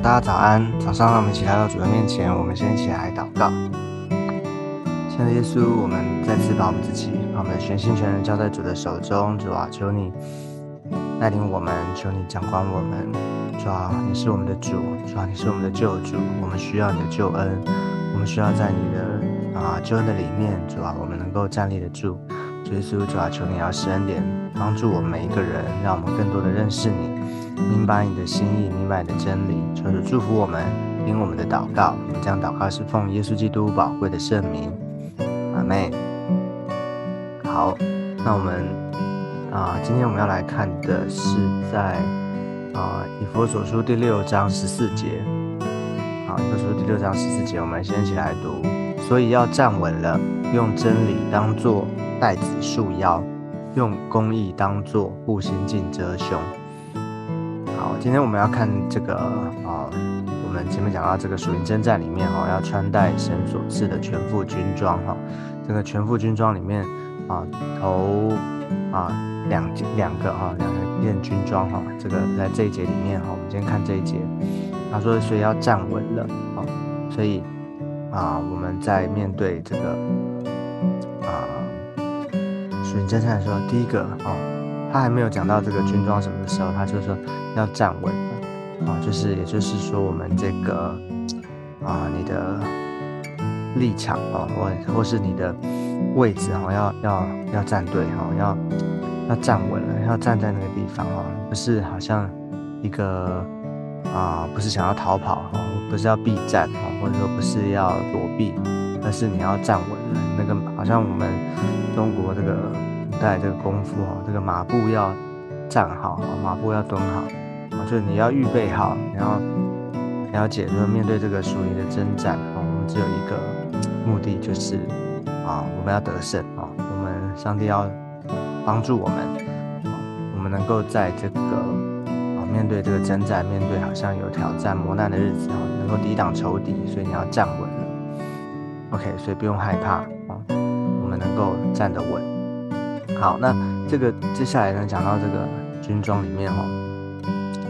大家早安。早上，让我们一起来到主的面前。我们先一起来祷告。亲爱的耶稣，我们再次把我们自己、把我们的全心全人交在主的手中。主啊，求你带领我们，求你掌管我们。主啊，你是我们的主，主啊，你是我们的救主。我们需要你的救恩，我们需要在你的啊救恩的里面。主啊，我们能够站立得住。主耶稣，主啊，求你要施恩典，帮助我们每一个人，让我们更多的认识你。明白你的心意，明白你的真理，求主祝福我们，听我们的祷告。我们将祷告是奉耶稣基督宝贵的圣名，阿妹。好，那我们啊，今天我们要来看的是在啊以佛所书第六章十四节。好，以佛所书第六章十四节，我们先一起来读。所以要站稳了，用真理当作带子束腰，用公义当作护心镜遮胸。好今天我们要看这个啊，我们前面讲到这个属灵征战里面哈，要穿戴神所赐的全副军装哈。这个全副军装里面啊，头啊两两个哈，两个件军装哈。这个在这一节里面哈，我们今天看这一节，他说所以要站稳了啊，所以啊，我们在面对这个啊属灵征战的时候，第一个啊。他还没有讲到这个军装什么的时候，他就说要站稳啊，就是也就是说我们这个啊你的立场啊，或或是你的位置哈，要要要站对哈，要要站稳了，要站在那个地方哈，不是好像一个啊，不是想要逃跑哈，不是要避战哈，或者说不是要躲避，而是你要站稳了，那个好像我们中国这个。带这个功夫哦，这个马步要站好，马步要蹲好，啊，就是你要预备好，你要了解，就是面对这个属灵的征战，我们只有一个目的，就是啊，我们要得胜啊，我们上帝要帮助我们，我们能够在这个啊面对这个征战，面对好像有挑战磨难的日子啊，能够抵挡仇敌，所以你要站稳，OK，所以不用害怕啊，我们能够站得稳。好，那这个接下来呢，讲到这个军装里面哈，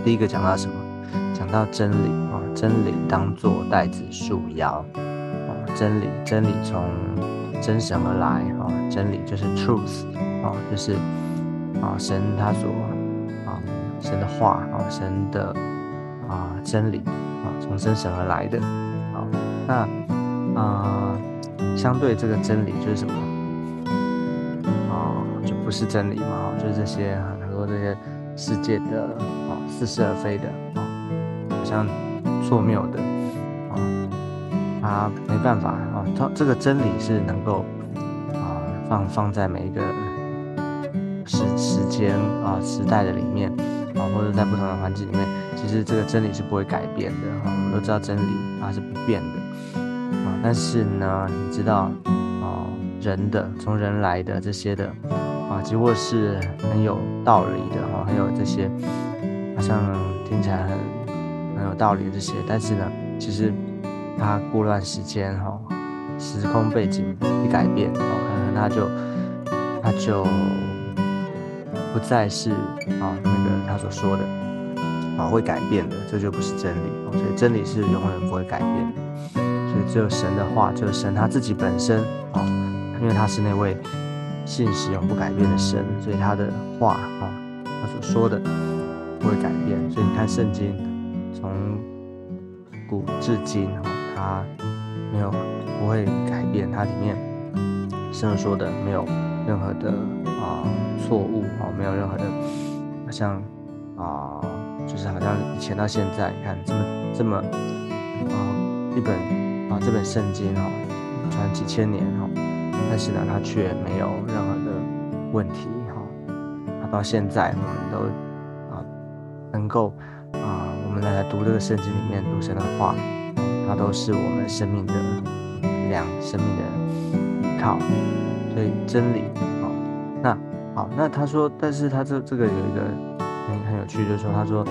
第一个讲到什么？讲到真理啊，真理当做带子束腰啊，真理，真理从真神而来啊，真理就是 truth 啊，就是啊神他所啊神的话啊，神的啊真理啊，从真神而来的啊，那啊相对这个真理就是什么？不是真理嘛？就是这些很多这些世界的啊，似是而非的啊，好像错谬的啊，他没办法啊，他这个真理是能够啊放放在每一个时时间啊时代的里面啊，或者在不同的环境里面，其实这个真理是不会改变的哈。我们都知道真理它是不变的啊，但是呢，你知道啊，人的从人来的这些的。啊，几乎是很有道理的哈，很有这些，好像听起来很很有道理这些，但是呢，其实它过段时间哈，时空背景一改变，哦，可能它就它就不再是啊那个他所说的啊会改变的，这就不是真理，所以真理是永远不会改变的，所以只有神的话，就是神他自己本身啊，因为他是那位。信实永不改变的神，所以他的话啊，他所说的不会改变。所以你看圣经，从古至今哈，它没有不会改变，它里面圣说的没有任何的啊错误啊，没有任何的，好像啊，就是好像以前到现在，你看这么这么啊一本啊这本圣经哈，传几千年哈。但是呢，他却没有任何的问题哈。他到现在我们都啊能够啊，我们来读这个圣经里面读神的话，它都是我们生命的粮，生命的依靠。所以真理哦，那好，那他说，但是他这这个有一个很很有趣，就是说他说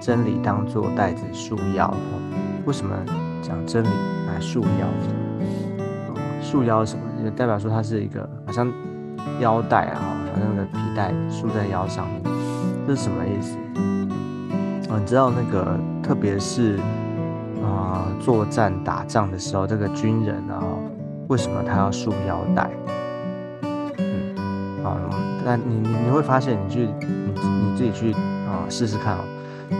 真理当做袋子束腰。为什么讲真理来束腰？束腰什么？就代表说它是一个好像腰带啊，好像那个皮带束在腰上面，这是什么意思？哦，你知道那个特别是啊作战打仗的时候，这个军人啊，为什么他要束腰带？嗯，啊，那你你你会发现，你去你你自己去啊试试看哦。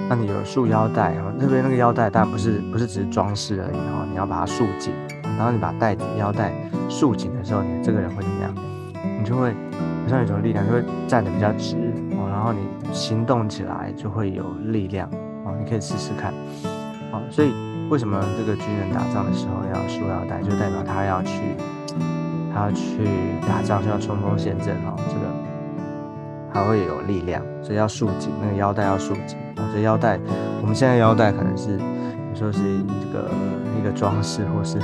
那你有束腰带啊？特别那个腰带，当然不是不是只是装饰而已哈，你要把它束紧。然后你把带腰带束紧的时候，你这个人会怎么样？你就会好像有种力量，就会站得比较直哦。然后你行动起来就会有力量哦。你可以试试看哦。所以为什么这个军人打仗的时候要束腰带？就代表他要去他要去打仗，就要冲锋陷阵哦。这个还会有力量，所以要束紧那个腰带要束紧。所以腰带，我们现在腰带可能是有时候是这个一个装饰，或是。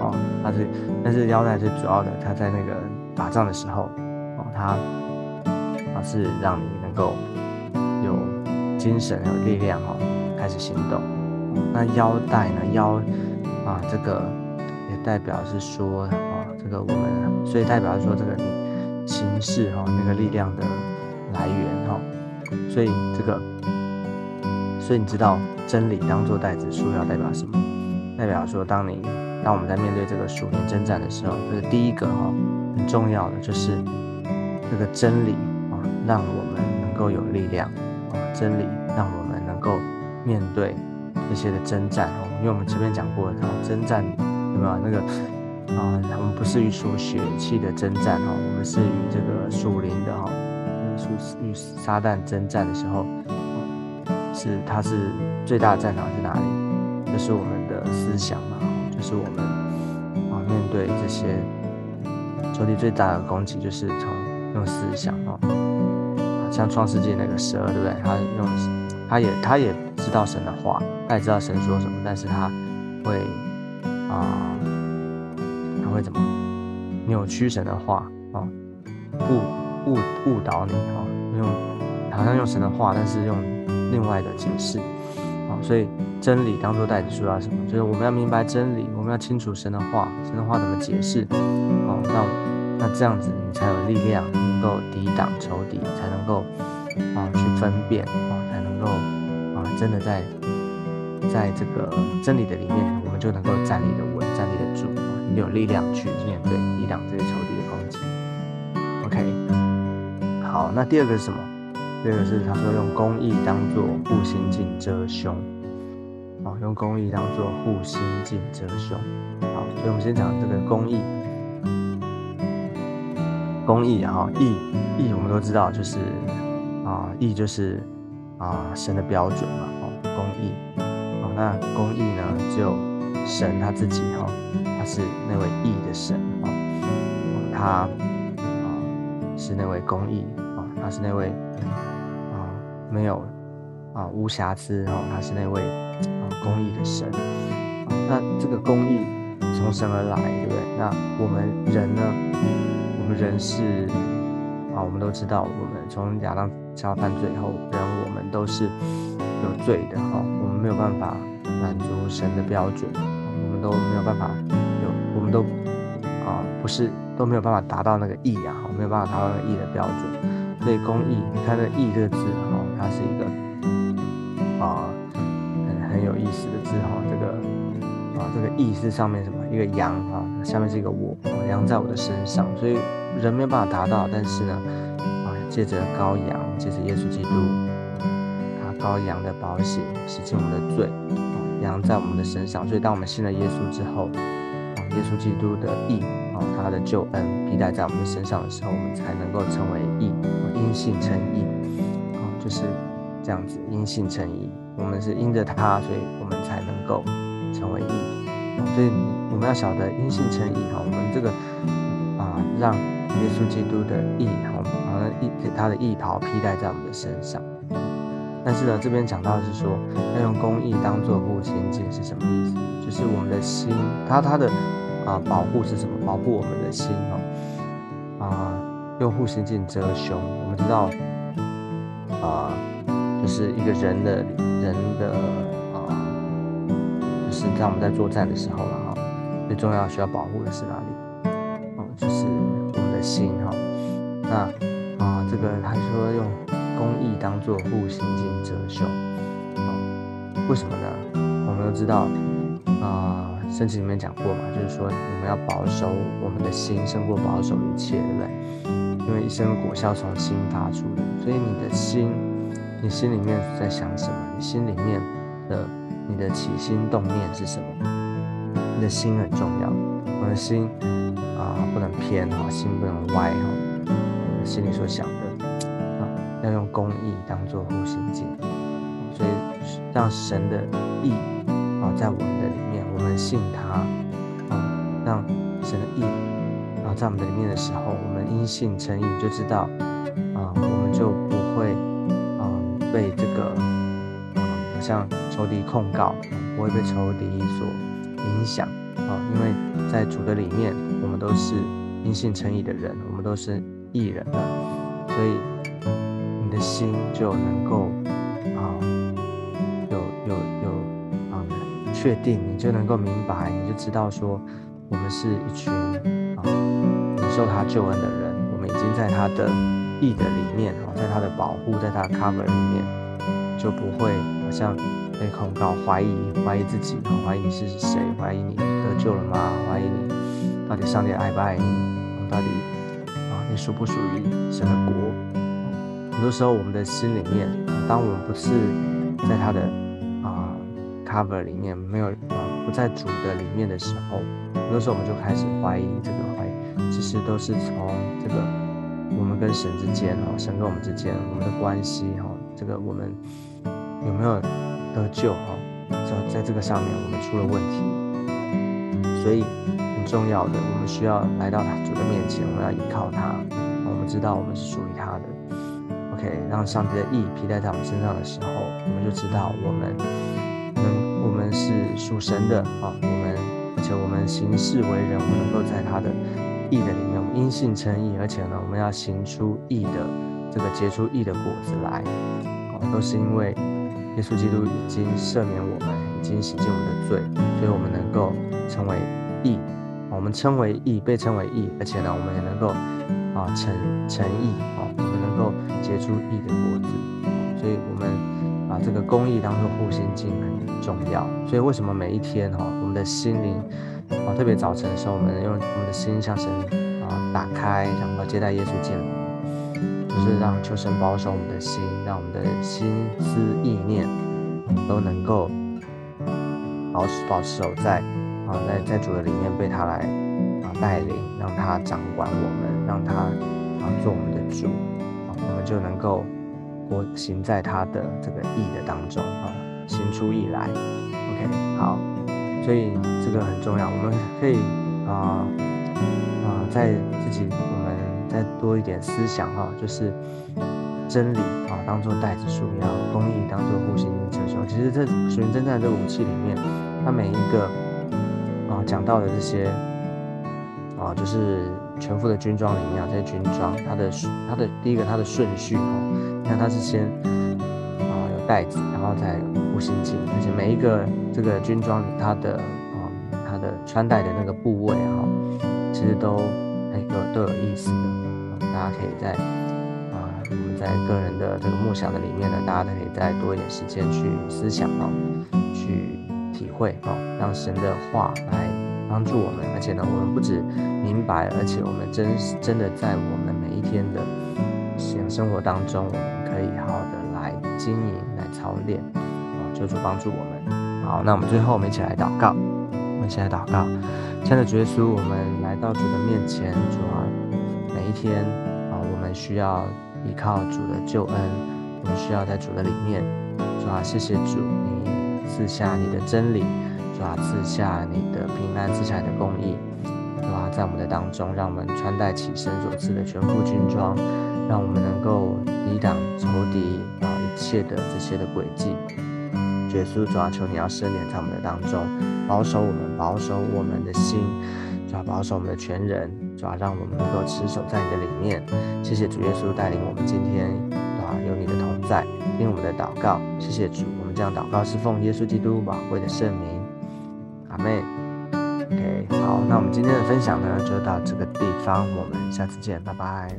哦，它是，但是腰带最主要的，它在那个打仗的时候，哦，它它是让你能够有精神、有力量，哦，开始行动。那腰带呢？腰啊，这个也代表是说，哦，这个我们，所以代表是说，这个你行事，哈，那个力量的来源，哈，所以这个，所以你知道真理当做带子束要代表什么？代表说，当你当我们在面对这个属灵征战的时候，这个第一个哈很重要的就是这个真理啊，让我们能够有力量啊，真理让我们能够面对这些的征战哦。因为我们前面讲过，哦，征战有没有那个啊？我们不是与属血气的征战哦，我们是与这个属灵的哈，与与撒旦征战的时候，是它是最大的战场是哪里？就是我们的思想嘛。就是我们啊，面对这些仇敌最大的攻击，就是从用思想啊，像创世纪那个蛇，对不对？他用，他也他也知道神的话，他也知道神说什么，但是他会啊，他会怎么扭曲神的话啊，误误误导你啊，用好像用神的话，但是用另外的解释。所以真理当做带子，说要什么？就是我们要明白真理，我们要清楚神的话，神的话怎么解释？好，那那这样子你才有力量，能够抵挡仇敌，才能够啊去分辨啊，才能够啊真的在在这个真理的里面，我们就能够站立的稳，站立的住，你有力量去面对抵挡这些仇敌的攻击。OK，好，那第二个是什么？第二个是他说用公义当做护心镜遮胸，哦，用公义当做护心镜遮胸，好，所以我们先讲这个公义，公义哈，义义我们都知道就是啊，义就是啊神的标准嘛，哦，公义，哦，那公义呢，只有神他自己哈，他是那位义的神哦，他啊是那位公义啊，他是那位。没有啊，无瑕疵哦，他是那位啊公义的神。那这个公义从神而来，对不对？那我们人呢？我们人是啊，我们都知道，我们从亚当夏犯罪以后，人我们都是有罪的哈。我们没有办法满足神的标准，我们都没有办法有，我们都啊不是都没有办法达到那个义啊，没有办法达到那个义的标准。所以公义，你看那“义”这个字哈，它是一个啊很很有意思的字哈。这个啊，这个“义”是上面什么？一个羊啊，下面是一个我，羊在我的身上。所以人没有办法达到，但是呢，啊，借着羔羊，借着耶稣基督，他羔羊的宝血洗净我们的罪，羊在我们的身上。所以当我们信了耶稣之后，啊，耶稣基督的义。他的救恩披戴在我们的身上的时候，我们才能够成为义，因信称义，就是这样子，因信称义。我们是因着他，所以我们才能够成为义。所以我们要晓得因信称义哈，我们这个啊，让耶稣基督的义哈，好像义他的义袍披戴在我们的身上。但是呢，这边讲到是说，要用公义当做护心镜是什么意思？就是我们的心，他他的。啊，保护是什么？保护我们的心哦。啊，用护心镜遮胸。我们知道，啊，就是一个人的人的啊，就是在我们在作战的时候了哈。最重要需要保护的是哪里？哦，就是我们的心哈。那啊，这个他说用公益当做护心镜遮胸。为什么呢？我们都知道，啊，圣经里面讲过嘛，就是说我们要保守我们的心，胜过保守一切，对不对？因为一生果效从心发出的，所以你的心，你心里面在想什么？你心里面的你的起心动念是什么？你的心很重要，我的心啊不能偏哈，心不能歪哈，心里所想的啊要用公义当做护心镜，所以让神的意啊在我们的里面，我们信他啊，让神的意啊在我们的里面的时候，我们因信称义，就知道被这个啊像仇敌控告，不会被仇敌所影响啊，因为在主的里面，我们都是因信称义的人，我们都是义人了，所以你的心就能够啊有有有啊确定，你就能够明白，你就知道说，我们是一群啊受他救恩的人，我们已经在他的义的里面啊，在他的保护，在他的 cover 里面，就不会好像。被控告，怀疑怀疑自己，怀疑你是谁，怀疑你得救了吗？怀疑你到底上帝爱不爱你？到底啊，你属不属于神的国？很多时候，我们的心里面，当我们不是在他的啊 cover 里面，没有啊不在主的里面的时候，很多时候我们就开始怀疑这个怀疑，其实都是从这个我们跟神之间哦，神跟我们之间我们的关系哈，这个我们有没有？得救哈，在在这个上面我们出了问题，所以很重要的，我们需要来到主的面前，我们要依靠他。我们知道我们是属于他的。OK，让上帝的意披戴在我们身上的时候，我们就知道我们能，我们是属神的啊。我们而且我们行事为人，我们能够在他的意的里，因信称义，而且呢，我们要行出义的这个结出义的果子来，哦，都是因为。耶稣基督已经赦免我们，已经洗净我们的罪，所以我们能够成为义。我们称为义，被称为义，而且呢，我们也能够啊成成义啊，我们能够结出义的果子。所以，我们把这个公义当做护心镜很重要。所以，为什么每一天哈，我们的心灵啊，特别早晨的时候，我们用我们的心向神打开，然后接待耶稣进来。就是让求神保守我们的心，让我们的心思意念都能够保持保持守在啊，在在主的里面被他来啊带领，让他掌管我们，让他啊做我们的主啊，我们就能够活行在他的这个意的当中啊，行出意来。OK，好，所以这个很重要，我们可以啊啊在自己我们。再多一点思想哈，就是真理啊，当做袋子束腰；公义当做护心镜遮胸。其实，这属灵征战这武器里面，它每一个啊讲到的这些啊，就是全副的军装里面啊，这些军装，它的它的第一个它的顺序哈，你看它是先啊有袋子，然后再护心镜，而且每一个这个军装它的啊它的穿戴的那个部位哈，其实都。都都有意思的，大家可以在啊，我们在个人的这个梦想的里面呢，大家都可以再多一点时间去思想啊，去体会啊，让神的话来帮助我们，而且呢，我们不止明白，而且我们真真的在我们每一天的生生活当中，我们可以好好的来经营、来操练啊，求主帮助我们。好，那我们最后我们一起来祷告，我们一起来祷告。亲爱的主耶稣，我们来到主的面前，主啊，每一天啊，我们需要依靠主的救恩，我们需要在主的里面，主啊，谢谢主，你赐下你的真理，主啊，赐下你的平安，赐下你的公义，主啊，在我们的当中，让我们穿戴起神所赐的全副军装，让我们能够抵挡仇敌啊一切的这些的诡计。耶稣，主啊，求你要生连在我们的当中，保守我们，保守我们的心，主要保守我们的全人，主要让我们能够持守在你的里面。谢谢主耶稣带领我们今天，啊，有你的同在，听我们的祷告。谢谢主，我们这样祷告是奉耶稣基督宝贵的圣名，阿妹。OK，好，那我们今天的分享呢，就到这个地方，我们下次见，拜拜。